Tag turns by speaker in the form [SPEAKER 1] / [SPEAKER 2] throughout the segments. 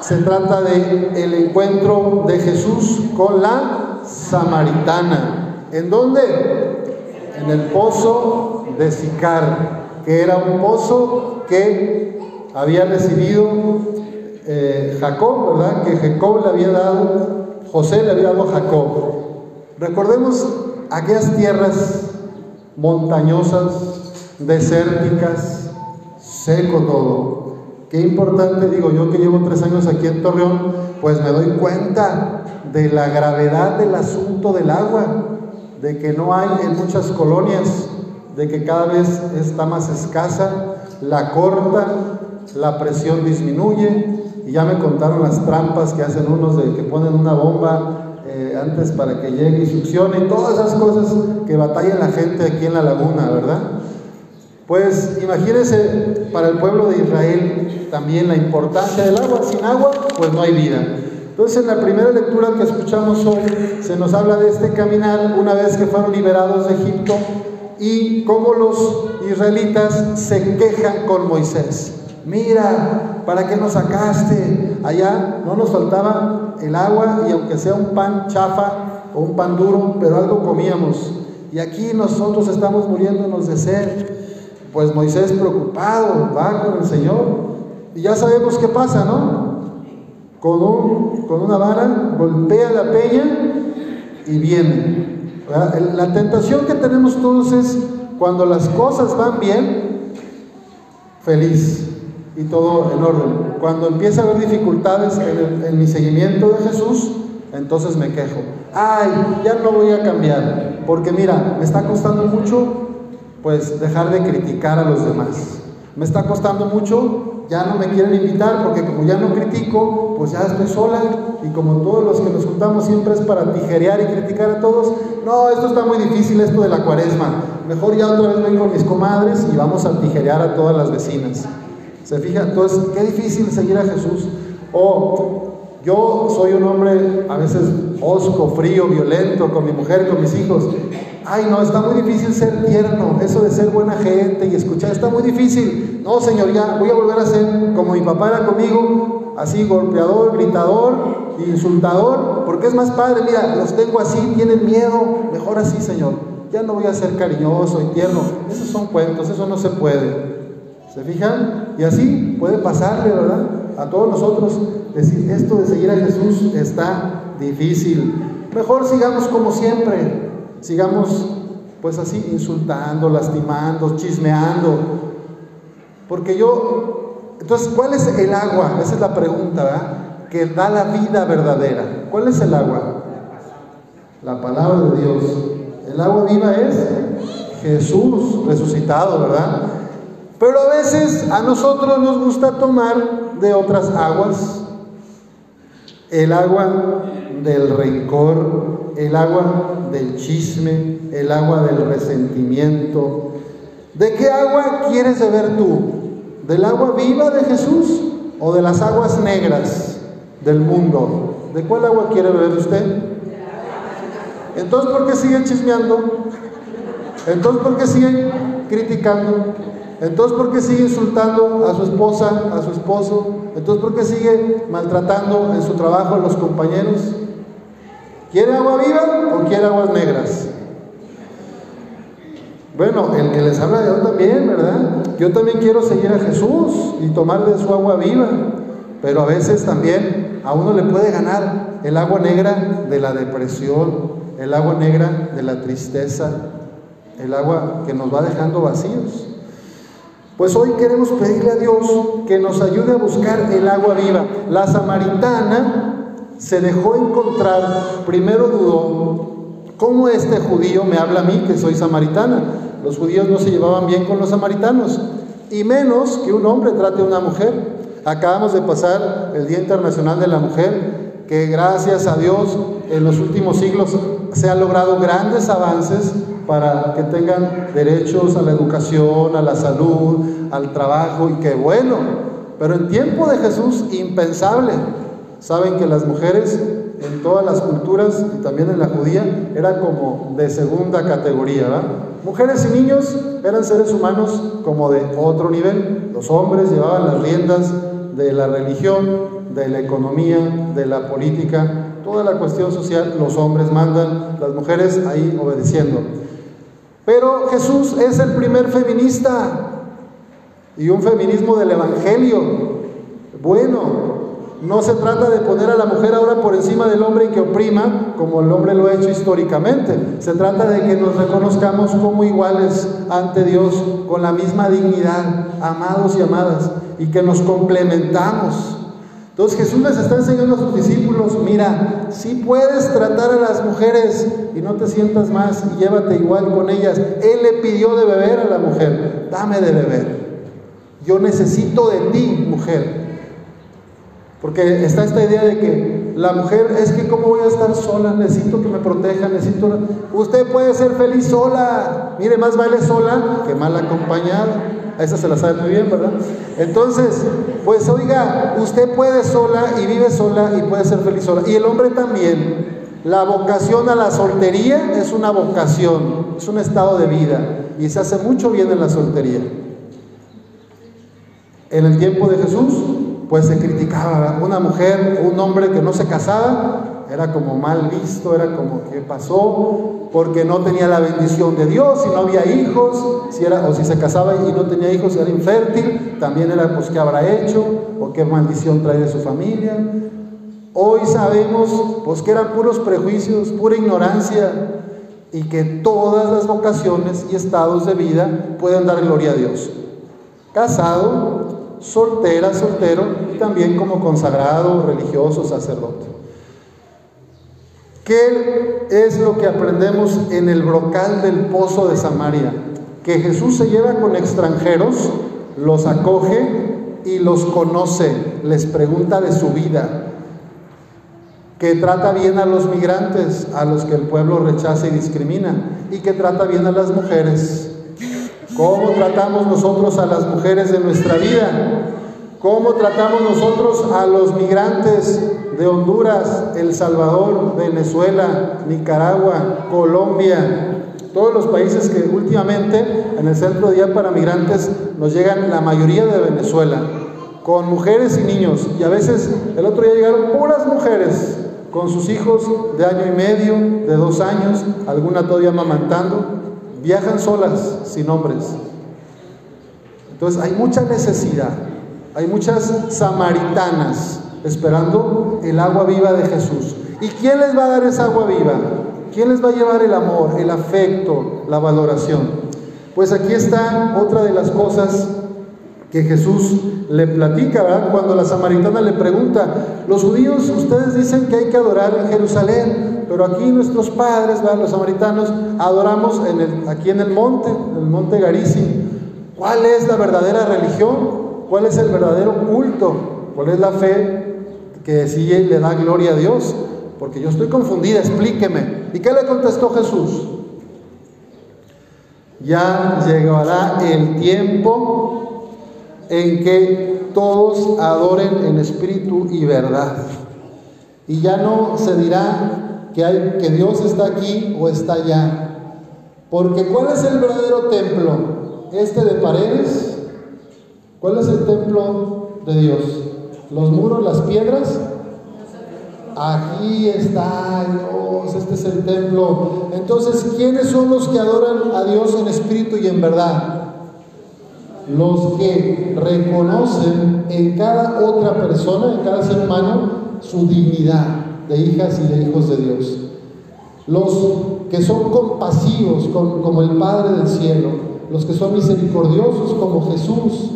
[SPEAKER 1] se trata de el encuentro de Jesús con la samaritana. ¿En dónde? En el pozo de Sicar, que era un pozo que había recibido eh, Jacob, ¿verdad? Que Jacob le había dado, José le había dado a Jacob. Recordemos aquellas tierras montañosas, desérticas, seco todo. Qué importante, digo yo que llevo tres años aquí en Torreón, pues me doy cuenta de la gravedad del asunto del agua, de que no hay en muchas colonias, de que cada vez está más escasa, la corta, la presión disminuye, y ya me contaron las trampas que hacen unos de que ponen una bomba eh, antes para que llegue y succione, y todas esas cosas que batalla la gente aquí en la laguna, ¿verdad? Pues imagínense para el pueblo de Israel también la importancia del agua. Sin agua, pues no hay vida. Entonces en la primera lectura que escuchamos hoy se nos habla de este caminar una vez que fueron liberados de Egipto y cómo los israelitas se quejan con Moisés. Mira, ¿para qué nos sacaste? Allá no nos faltaba el agua y aunque sea un pan chafa o un pan duro, pero algo comíamos. Y aquí nosotros estamos muriéndonos de sed. Pues Moisés preocupado va con el Señor y ya sabemos qué pasa, ¿no? Con, un, con una vara golpea la peña y viene. La tentación que tenemos todos es cuando las cosas van bien, feliz y todo en orden. Cuando empieza a haber dificultades en, en mi seguimiento de Jesús, entonces me quejo. Ay, ya no voy a cambiar, porque mira, me está costando mucho pues dejar de criticar a los demás. Me está costando mucho, ya no me quieren invitar porque como ya no critico, pues ya estoy sola y como todos los que nos juntamos siempre es para tijerear y criticar a todos, no, esto está muy difícil, esto de la cuaresma. Mejor ya otra vez voy con mis comadres y vamos a tijerear a todas las vecinas. ¿Se fija? Entonces, qué difícil seguir a Jesús. O yo soy un hombre a veces osco, frío, violento con mi mujer, con mis hijos. Ay, no, está muy difícil ser tierno, eso de ser buena gente y escuchar, está muy difícil. No, Señor, ya voy a volver a ser como mi papá era conmigo, así golpeador, gritador, insultador, porque es más padre, mira, los tengo así, tienen miedo, mejor así, Señor. Ya no voy a ser cariñoso y tierno. Esos son cuentos, eso no se puede. ¿Se fijan? Y así puede pasarle, ¿verdad? A todos nosotros decir, esto de seguir a Jesús está difícil. Mejor sigamos como siempre, sigamos pues así insultando, lastimando, chismeando. Porque yo, entonces, ¿cuál es el agua? Esa es la pregunta, ¿verdad? Que da la vida verdadera. ¿Cuál es el agua? La palabra de Dios. El agua viva es Jesús resucitado, ¿verdad? Pero a veces a nosotros nos gusta tomar de otras aguas. El agua del rencor, el agua del chisme, el agua del resentimiento. ¿De qué agua quieres beber tú? ¿Del agua viva de Jesús o de las aguas negras del mundo? ¿De cuál agua quiere beber usted? Entonces, ¿por qué siguen chismeando? Entonces, ¿por qué siguen criticando? Entonces, ¿por qué sigue insultando a su esposa, a su esposo? Entonces, ¿por qué sigue maltratando en su trabajo a los compañeros? ¿Quiere agua viva o quiere aguas negras? Bueno, el que les habla de Dios también, ¿verdad? Yo también quiero seguir a Jesús y tomar de su agua viva, pero a veces también a uno le puede ganar el agua negra de la depresión, el agua negra de la tristeza, el agua que nos va dejando vacíos. Pues hoy queremos pedirle a Dios que nos ayude a buscar el agua viva. La samaritana se dejó encontrar, primero dudó, ¿cómo este judío me habla a mí que soy samaritana? Los judíos no se llevaban bien con los samaritanos, y menos que un hombre trate a una mujer. Acabamos de pasar el Día Internacional de la Mujer, que gracias a Dios en los últimos siglos se han logrado grandes avances para que tengan derechos a la educación, a la salud, al trabajo, y qué bueno. Pero en tiempo de Jesús, impensable. Saben que las mujeres en todas las culturas y también en la judía eran como de segunda categoría. Mujeres y niños eran seres humanos como de otro nivel. Los hombres llevaban las riendas de la religión, de la economía, de la política, toda la cuestión social, los hombres mandan, las mujeres ahí obedeciendo. Pero Jesús es el primer feminista y un feminismo del Evangelio. Bueno, no se trata de poner a la mujer ahora por encima del hombre y que oprima, como el hombre lo ha hecho históricamente. Se trata de que nos reconozcamos como iguales ante Dios, con la misma dignidad, amados y amadas, y que nos complementamos. Entonces Jesús les está enseñando a sus discípulos, mira, si puedes tratar a las mujeres y no te sientas más y llévate igual con ellas. Él le pidió de beber a la mujer, dame de beber. Yo necesito de ti, mujer. Porque está esta idea de que la mujer es que cómo voy a estar sola, necesito que me proteja, necesito... Usted puede ser feliz sola, mire, más vale sola que mal acompañada. Esa se la sabe muy bien, ¿verdad? Entonces, pues oiga, usted puede sola y vive sola y puede ser feliz sola. Y el hombre también. La vocación a la soltería es una vocación, es un estado de vida y se hace mucho bien en la soltería. En el tiempo de Jesús, pues se criticaba. Una mujer, un hombre que no se casaba, era como mal visto, era como que pasó, porque no tenía la bendición de Dios, si no había hijos, si era, o si se casaba y no tenía hijos, era infértil, también era pues qué habrá hecho, o qué maldición trae de su familia. Hoy sabemos pues que eran puros prejuicios, pura ignorancia, y que todas las vocaciones y estados de vida pueden dar gloria a Dios. Casado, soltera, soltero, y también como consagrado, religioso, sacerdote. ¿Qué es lo que aprendemos en el brocal del pozo de Samaria? Que Jesús se lleva con extranjeros, los acoge y los conoce, les pregunta de su vida, que trata bien a los migrantes, a los que el pueblo rechaza y discrimina, y que trata bien a las mujeres, ¿Cómo tratamos nosotros a las mujeres de nuestra vida? ¿Cómo tratamos nosotros a los migrantes de Honduras, El Salvador, Venezuela, Nicaragua, Colombia? Todos los países que últimamente en el centro día para migrantes nos llegan la mayoría de Venezuela, con mujeres y niños. Y a veces el otro día llegaron puras mujeres con sus hijos de año y medio, de dos años, alguna todavía amamantando viajan solas, sin hombres. Entonces hay mucha necesidad, hay muchas samaritanas esperando el agua viva de Jesús. ¿Y quién les va a dar esa agua viva? ¿Quién les va a llevar el amor, el afecto, la valoración? Pues aquí está otra de las cosas que Jesús le platica, ¿verdad? Cuando la samaritana le pregunta, los judíos, ustedes dicen que hay que adorar en Jerusalén, pero aquí nuestros padres, los samaritanos, adoramos en el, aquí en el monte, en el monte Garizim. ¿Cuál es la verdadera religión? ¿Cuál es el verdadero culto? ¿Cuál es la fe que sí le da gloria a Dios? Porque yo estoy confundida, explíqueme. ¿Y qué le contestó Jesús? Ya llegará el tiempo en que todos adoren en espíritu y verdad. Y ya no se dirá que, que Dios está aquí o está allá. Porque ¿cuál es el verdadero templo? ¿Este de paredes? ¿Cuál es el templo de Dios? ¿Los muros, las piedras? Aquí está Dios, este es el templo. Entonces, ¿quiénes son los que adoran a Dios en espíritu y en verdad? Los que reconocen en cada otra persona, en cada ser humano, su dignidad de hijas y de hijos de Dios. Los que son compasivos como el Padre del cielo, los que son misericordiosos como Jesús,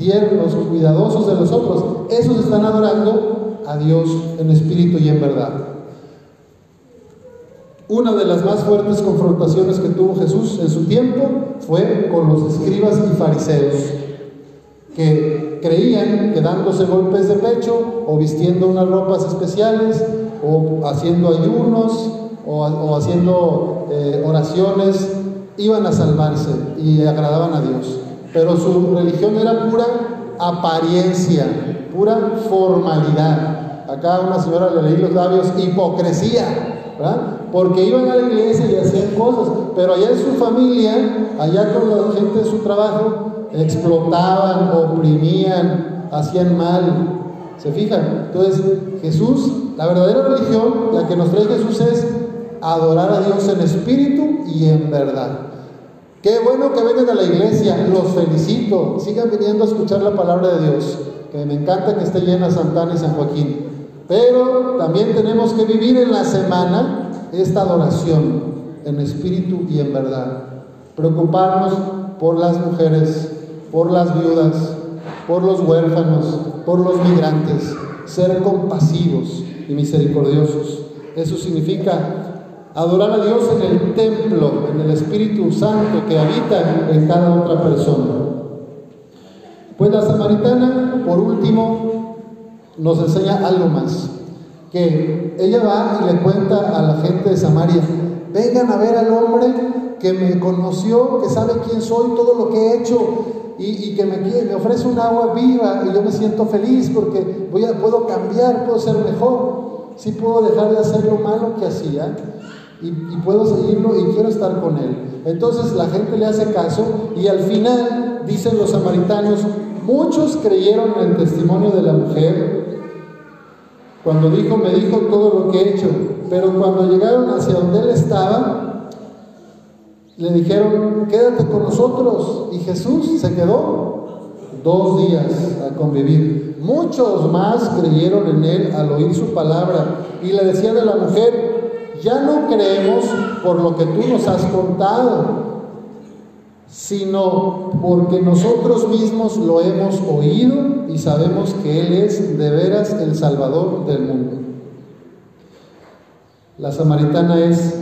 [SPEAKER 1] tiernos, cuidadosos de los otros, esos están adorando a Dios en espíritu y en verdad. Una de las más fuertes confrontaciones que tuvo Jesús en su tiempo fue con los escribas y fariseos, que creían que dándose golpes de pecho o vistiendo unas ropas especiales o haciendo ayunos o, haciendo eh, oraciones iban a salvarse y agradaban a Dios. Pero su religión era pura apariencia, pura formalidad. Acá una señora le leí los labios, hipocresía, ¿verdad? Porque iban a la iglesia y hacían cosas, pero allá en su familia, allá con la gente de su trabajo, explotaban, oprimían, hacían mal. ¿Se fijan? Entonces, Jesús, la verdadera religión, la que nos trae Jesús es adorar a Dios en espíritu y en verdad. Qué bueno que vengan a la iglesia, los felicito. Sigan viniendo a escuchar la palabra de Dios, que me encanta que esté llena Santana y San Joaquín. Pero también tenemos que vivir en la semana esta adoración en espíritu y en verdad. Preocuparnos por las mujeres, por las viudas, por los huérfanos, por los migrantes, ser compasivos y misericordiosos. Eso significa adorar a Dios en el templo, en el Espíritu Santo que habita en cada otra persona. Pues la samaritana, por último, nos enseña algo más, que ella va y le cuenta a la gente de Samaria, vengan a ver al hombre que me conoció, que sabe quién soy, todo lo que he hecho y, que me, me, ofrece un agua viva y yo me siento feliz porque voy a, puedo cambiar, puedo ser mejor, sí puedo dejar de hacer lo malo que hacía y, puedo seguirlo y quiero estar con él. Entonces la gente le hace caso y al final, dicen los samaritanos, muchos creyeron en el testimonio de la mujer. Cuando dijo, me dijo todo lo que he hecho, pero cuando llegaron hacia donde él estaba, le dijeron, quédate con nosotros. Y Jesús se quedó dos días a convivir. Muchos más creyeron en él al oír su palabra y le decían a la mujer, ya no creemos por lo que tú nos has contado, sino porque nosotros mismos lo hemos oído y sabemos que Él es de veras el Salvador del mundo. La samaritana es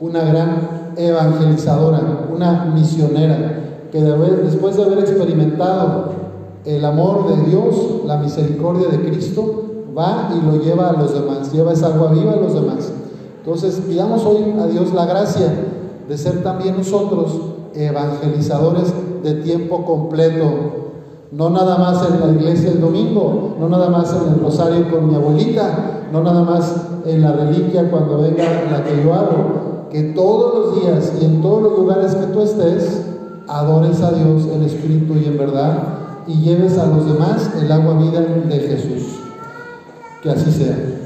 [SPEAKER 1] una gran evangelizadora, una misionera, que después de haber experimentado el amor de Dios, la misericordia de Cristo, va y lo lleva a los demás, lleva esa agua viva a los demás. Entonces, pidamos hoy a Dios la gracia de ser también nosotros evangelizadores de tiempo completo. No nada más en la iglesia el domingo, no nada más en el rosario con mi abuelita, no nada más en la reliquia cuando venga la que yo hago. Que todos los días y en todos los lugares que tú estés, adores a Dios en espíritu y en verdad y lleves a los demás el agua vida de Jesús. Que así sea.